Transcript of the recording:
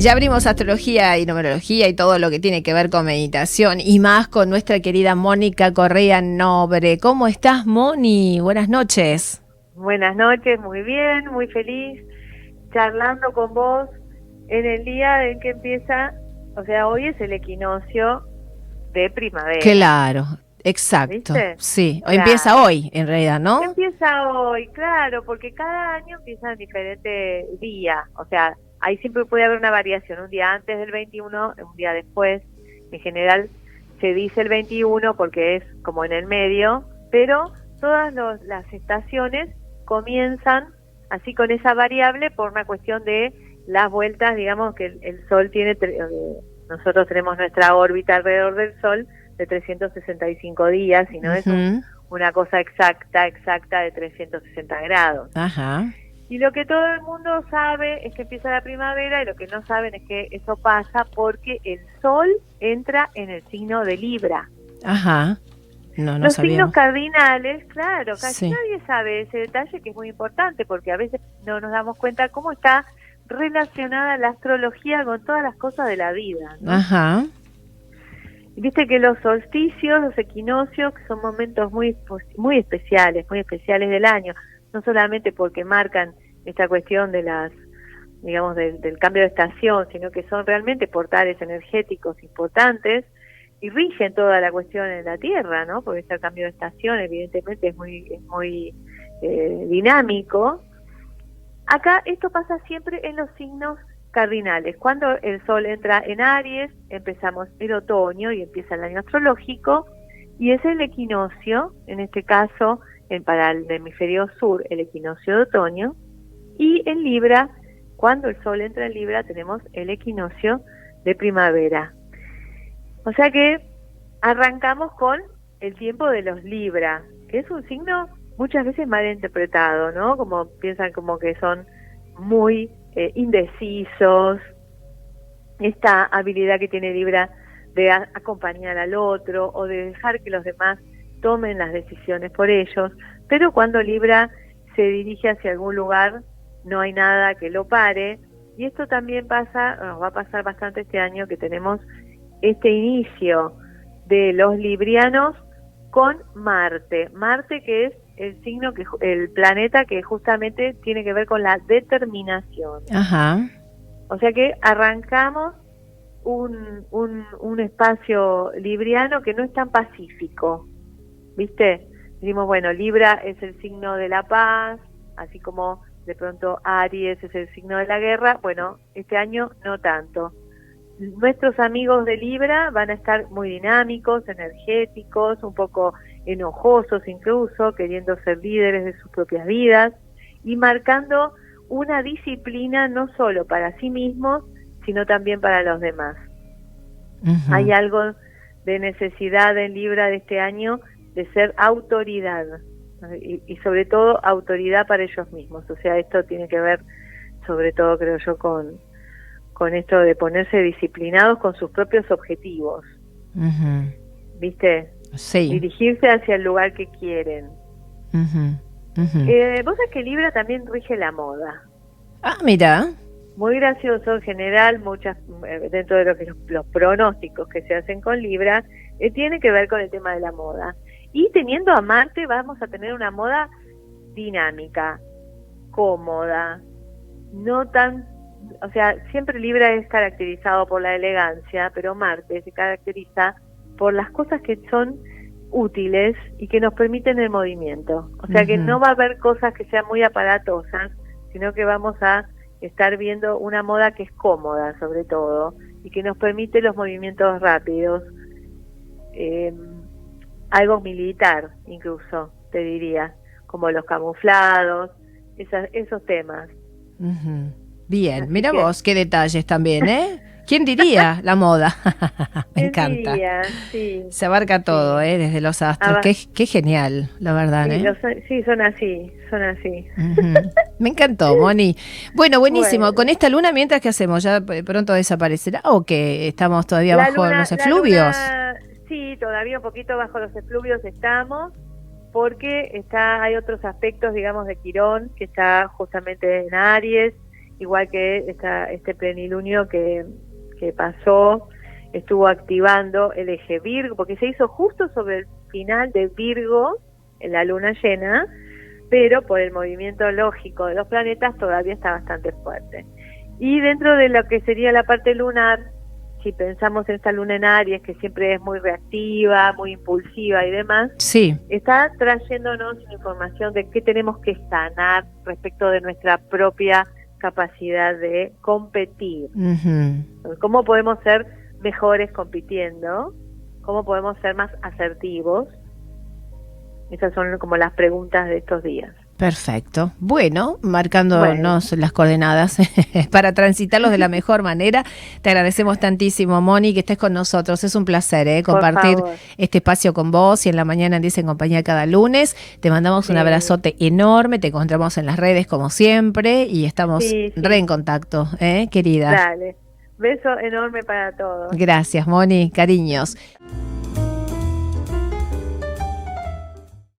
Ya abrimos astrología y numerología y todo lo que tiene que ver con meditación y más con nuestra querida Mónica Correa Nobre. ¿Cómo estás, Moni? Buenas noches. Buenas noches, muy bien, muy feliz, charlando con vos en el día en que empieza, o sea, hoy es el equinoccio de primavera. Claro, exacto. Sí, empieza hoy, en realidad, ¿no? Empieza hoy, claro, porque cada año empieza en diferente día, o sea, ahí siempre puede haber una variación, un día antes del 21, un día después, en general se dice el 21 porque es como en el medio, pero todas las estaciones comienzan así con esa variable por una cuestión de las vueltas, digamos que el, Sol tiene, eh, nosotros tenemos nuestra órbita alrededor del Sol de 365 días y no es una cosa exacta, exacta de 360 grados. Ajá. Y lo que todo el mundo sabe es que empieza la primavera y lo que no saben es que eso pasa porque el sol entra en el signo de Libra. Ajá. No, no Los signos cardinales, claro, casi nadie sabe ese detalle que es muy importante porque a veces no nos damos cuenta cómo está relacionada la astrología con todas las cosas de la vida. Ajá. Viste que los solsticios, los equinoccios, que son momentos muy, muy especiales, muy especiales del año, no solamente porque marcan esta cuestión de las digamos del, cambio de estación, sino que son realmente portales energéticos importantes y rigen toda la cuestión en la Tierra, ¿no? Porque este cambio de estación evidentemente es muy es muy eh, dinámico. Acá esto pasa siempre en los signos cardinales. Cuando el Sol entra en Aries, empezamos el otoño y empieza el año astrológico y es el equinoccio, en este caso en, para el hemisferio sur el equinoccio de otoño, y en Libra, cuando el Sol entra en Libra, tenemos el equinoccio de primavera. O sea que arrancamos con el tiempo de los Libra, que es un signo muchas veces mal interpretado, ¿no? Como piensan como que son muy eh, indecisos, esta habilidad que tiene Libra de acompañar al otro o de dejar que los demás tomen las decisiones por ellos, pero cuando Libra se dirige hacia algún lugar, no hay nada que lo pare. Y esto también pasa, nos va a pasar bastante este año que tenemos este inicio de los librianos con Marte. Marte que es el signo que el planeta que justamente tiene que ver con la determinación. Ajá. O sea que arrancamos un, un, un espacio libriano que no es tan pacífico, ¿viste? Decimos, bueno, Libra es el signo de la paz, así como de pronto Aries es el signo de la guerra, bueno, este año no tanto. Nuestros amigos de Libra van a estar muy dinámicos, energéticos, un poco enojosos incluso, queriendo ser líderes de sus propias vidas y marcando una disciplina no solo para sí mismos, sino también para los demás. Hay algo de necesidad en Libra de este año de ser autoridad y, sobre todo autoridad para ellos mismos. O sea, esto tiene que ver sobre todo, creo yo, con, con esto de ponerse disciplinados con sus propios objetivos. ¿Viste? Sí. Dirigirse hacia el lugar que quieren. Eh, vos sabés que Libra también rige la moda. Ah, mira. Muy gracioso en general, muchas eh, dentro de lo que los, pronósticos que se hacen con Libra, eh, tiene que ver con el tema de la moda. Y teniendo a Marte vamos a tener una moda dinámica, cómoda, no tan, o sea, siempre Libra es caracterizado por la elegancia, pero Marte se caracteriza por las cosas que son útiles y que nos permiten el movimiento. O sea que no va a haber cosas que sean muy aparatosas, sino que vamos a estar viendo una moda que es cómoda sobre todo y que nos permite los movimientos rápidos. Eh, algo militar incluso, te diría, como los camuflados, esos temas. Bien, mira vos qué detalles también, ¿eh? ¿Quién diría la moda? Me encanta. Se abarca todo, ¿eh? Desde los astros. Qué, qué, genial, la verdad, sí, ¿eh? sí, son así, son así. Me encantó, Moni. Bueno, buenísimo. Con esta luna, mientras que hacemos, ¿ya pronto desaparecerá o que estamos todavía bajo los efluvios? Sí, todavía un poquito bajo los efluvios estamos, porque está hay otros aspectos, digamos, de Quirón, que está justamente en Aries, igual que esta, este plenilunio que, que pasó, estuvo activando el eje Virgo, porque se hizo justo sobre el final de Virgo, en la luna llena, pero por el movimiento lógico de los planetas todavía está bastante fuerte. Y dentro de lo que sería la parte lunar, si pensamos en esta luna en Aries, que siempre es muy reactiva, muy impulsiva y demás, sí. está trayéndonos información de qué tenemos que sanar respecto de nuestra propia capacidad de competir. ¿Cómo podemos ser mejores compitiendo? ¿Cómo podemos ser más asertivos? Esas son como las preguntas de estos días. Perfecto. Bueno, marcándonos las coordenadas para transitarlos de la mejor manera. Te agradecemos tantísimo, Moni, que estés con nosotros. Es un placer ¿eh? compartir este espacio con vos y en la mañana Dice en Compañía cada lunes. Te mandamos un abrazote enorme. Te encontramos en las redes como siempre y estamos re en contacto, ¿eh? querida. Dale. Beso enorme para todos. Gracias, Moni. Cariños.